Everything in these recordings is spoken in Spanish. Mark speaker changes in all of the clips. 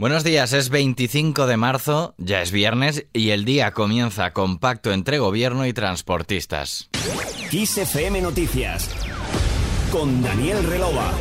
Speaker 1: Buenos días, es 25 de marzo, ya es viernes y el día comienza con pacto entre gobierno y transportistas.
Speaker 2: XFM Noticias con Daniel Relova.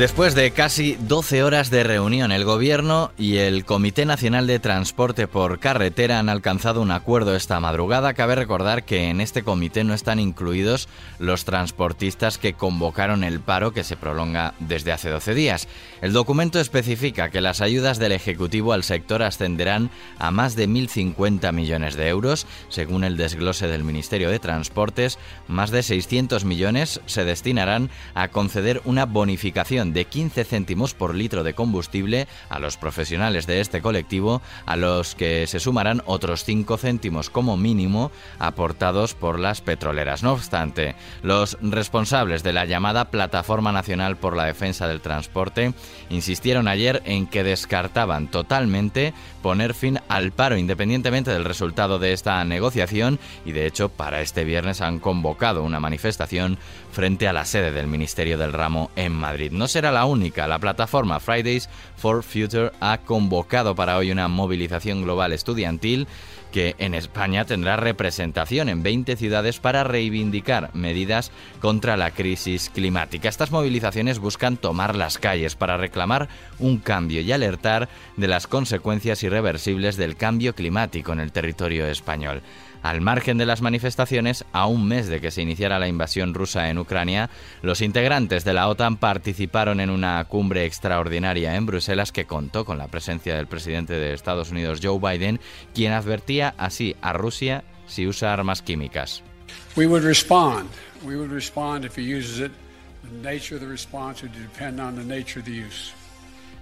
Speaker 1: Después de casi 12 horas de reunión, el Gobierno y el Comité Nacional de Transporte por Carretera han alcanzado un acuerdo esta madrugada. Cabe recordar que en este comité no están incluidos los transportistas que convocaron el paro que se prolonga desde hace 12 días. El documento especifica que las ayudas del Ejecutivo al sector ascenderán a más de 1.050 millones de euros. Según el desglose del Ministerio de Transportes, más de 600 millones se destinarán a conceder una bonificación de 15 céntimos por litro de combustible a los profesionales de este colectivo, a los que se sumarán otros 5 céntimos como mínimo aportados por las petroleras. No obstante, los responsables de la llamada Plataforma Nacional por la Defensa del Transporte insistieron ayer en que descartaban totalmente poner fin al paro independientemente del resultado de esta negociación y de hecho para este viernes han convocado una manifestación frente a la sede del Ministerio del Ramo en Madrid. No será la única. La plataforma Fridays for Future ha convocado para hoy una movilización global estudiantil que en España tendrá representación en 20 ciudades para reivindicar medidas contra la crisis climática. Estas movilizaciones buscan tomar las calles para reclamar un cambio y alertar de las consecuencias irreversibles del cambio climático en el territorio español. Al margen de las manifestaciones, a un mes de que se iniciara la invasión rusa en Ucrania, los integrantes de la OTAN participaron en una cumbre extraordinaria en Bruselas que contó con la presencia del presidente de Estados Unidos, Joe Biden, quien advertía así a Rusia si usa armas químicas. We would respond. We would respond if he uses it. The nature of the response would depend on the nature of the use.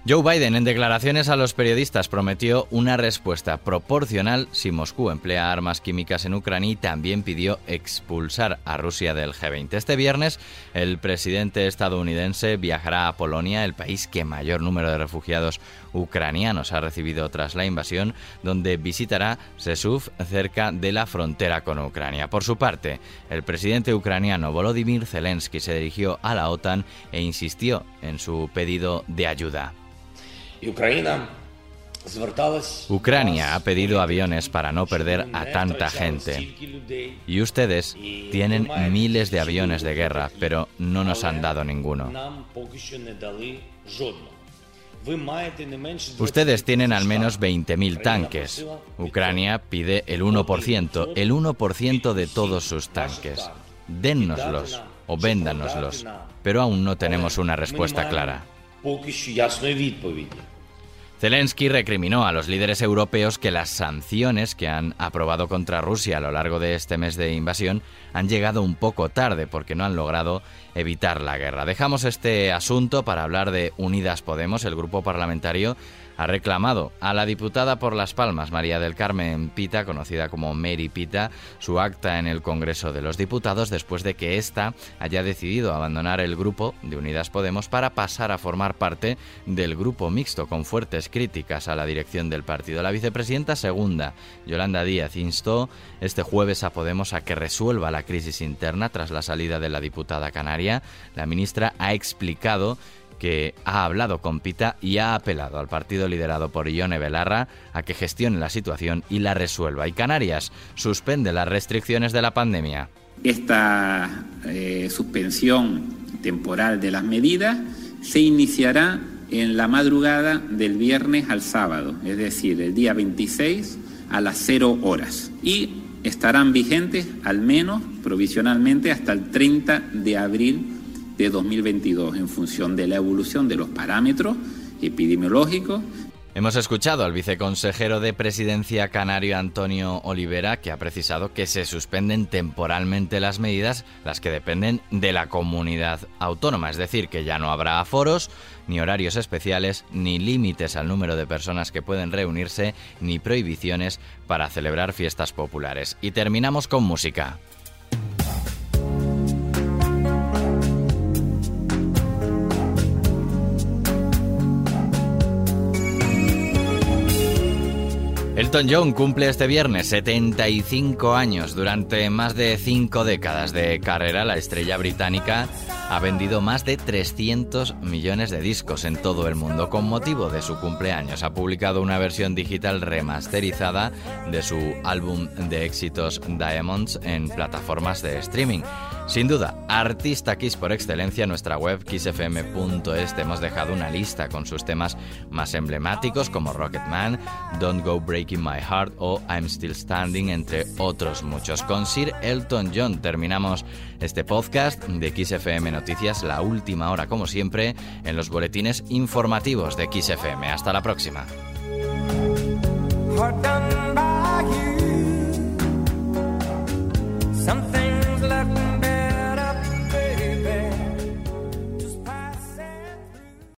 Speaker 1: Joe Biden en declaraciones a los periodistas prometió una respuesta proporcional si Moscú emplea armas químicas en Ucrania y también pidió expulsar a Rusia del G20. Este viernes el presidente estadounidense viajará a Polonia, el país que mayor número de refugiados ucranianos ha recibido tras la invasión, donde visitará Sesuf cerca de la frontera con Ucrania. Por su parte, el presidente ucraniano Volodymyr Zelensky se dirigió a la OTAN e insistió en su pedido de ayuda. Ucrania ha pedido aviones para no perder a tanta gente. Y ustedes tienen miles de aviones de guerra, pero no nos han dado ninguno. Ustedes tienen al menos 20.000 tanques. Ucrania pide el 1%, el 1% de todos sus tanques. Dénnoslos o véndanoslos, pero aún no tenemos una respuesta clara. Zelensky recriminó a los líderes europeos que las sanciones que han aprobado contra Rusia a lo largo de este mes de invasión han llegado un poco tarde porque no han logrado evitar la guerra. Dejamos este asunto para hablar de Unidas Podemos, el grupo parlamentario ha reclamado a la diputada por Las Palmas, María del Carmen Pita, conocida como Mary Pita, su acta en el Congreso de los Diputados después de que ésta haya decidido abandonar el grupo de Unidas Podemos para pasar a formar parte del grupo mixto con fuertes críticas a la dirección del partido. La vicepresidenta segunda, Yolanda Díaz, instó este jueves a Podemos a que resuelva la crisis interna tras la salida de la diputada canaria. La ministra ha explicado que ha hablado con Pita y ha apelado al partido liderado por Ione Belarra a que gestione la situación y la resuelva. Y Canarias suspende las restricciones de la pandemia.
Speaker 3: Esta eh, suspensión temporal de las medidas se iniciará en la madrugada del viernes al sábado, es decir, el día 26 a las 0 horas. Y estarán vigentes al menos provisionalmente hasta el 30 de abril de 2022 en función de la evolución de los parámetros epidemiológicos.
Speaker 1: Hemos escuchado al viceconsejero de Presidencia canario Antonio Olivera que ha precisado que se suspenden temporalmente las medidas, las que dependen de la comunidad autónoma, es decir, que ya no habrá aforos, ni horarios especiales, ni límites al número de personas que pueden reunirse, ni prohibiciones para celebrar fiestas populares. Y terminamos con música. Elton John cumple este viernes 75 años. Durante más de cinco décadas de carrera, la estrella británica ha vendido más de 300 millones de discos en todo el mundo. Con motivo de su cumpleaños ha publicado una versión digital remasterizada de su álbum de éxitos Diamonds en plataformas de streaming. Sin duda, artista Kiss por excelencia, nuestra web kissfm.es te hemos dejado una lista con sus temas más emblemáticos como Rocketman, Don't Go Breaking My Heart o I'm Still Standing, entre otros muchos. Con Sir Elton John terminamos este podcast de XFM Noticias, la última hora como siempre, en los boletines informativos de XFM. Hasta la próxima.